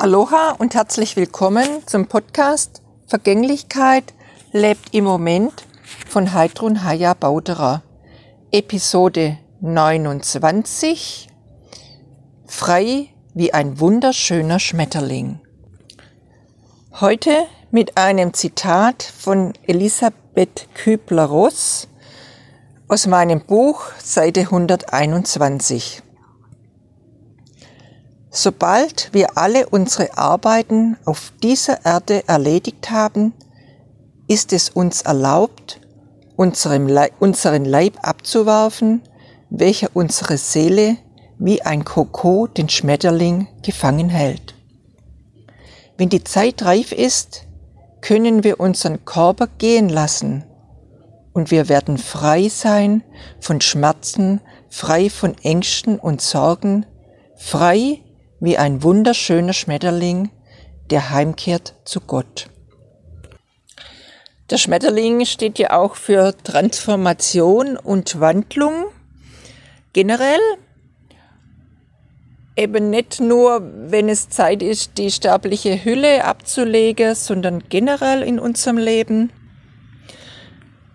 Aloha und herzlich willkommen zum Podcast Vergänglichkeit lebt im Moment von Heidrun Haya Bauderer. Episode 29 Frei wie ein wunderschöner Schmetterling. Heute mit einem Zitat von Elisabeth Kübler-Ross aus meinem Buch Seite 121. Sobald wir alle unsere Arbeiten auf dieser Erde erledigt haben, ist es uns erlaubt, Leib, unseren Leib abzuwerfen, welcher unsere Seele wie ein Koko den Schmetterling gefangen hält. Wenn die Zeit reif ist, können wir unseren Körper gehen lassen und wir werden frei sein von Schmerzen, frei von Ängsten und Sorgen, frei wie ein wunderschöner Schmetterling, der heimkehrt zu Gott. Der Schmetterling steht ja auch für Transformation und Wandlung. Generell eben nicht nur, wenn es Zeit ist, die sterbliche Hülle abzulegen, sondern generell in unserem Leben.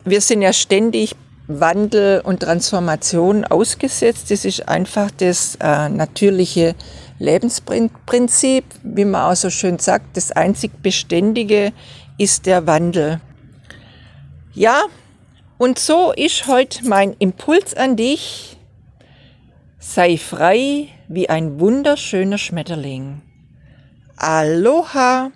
Wir sind ja ständig Wandel und Transformation ausgesetzt. Das ist einfach das äh, natürliche Lebensprinzip, wie man auch so schön sagt, das einzig Beständige ist der Wandel. Ja, und so ist heute mein Impuls an dich. Sei frei wie ein wunderschöner Schmetterling. Aloha!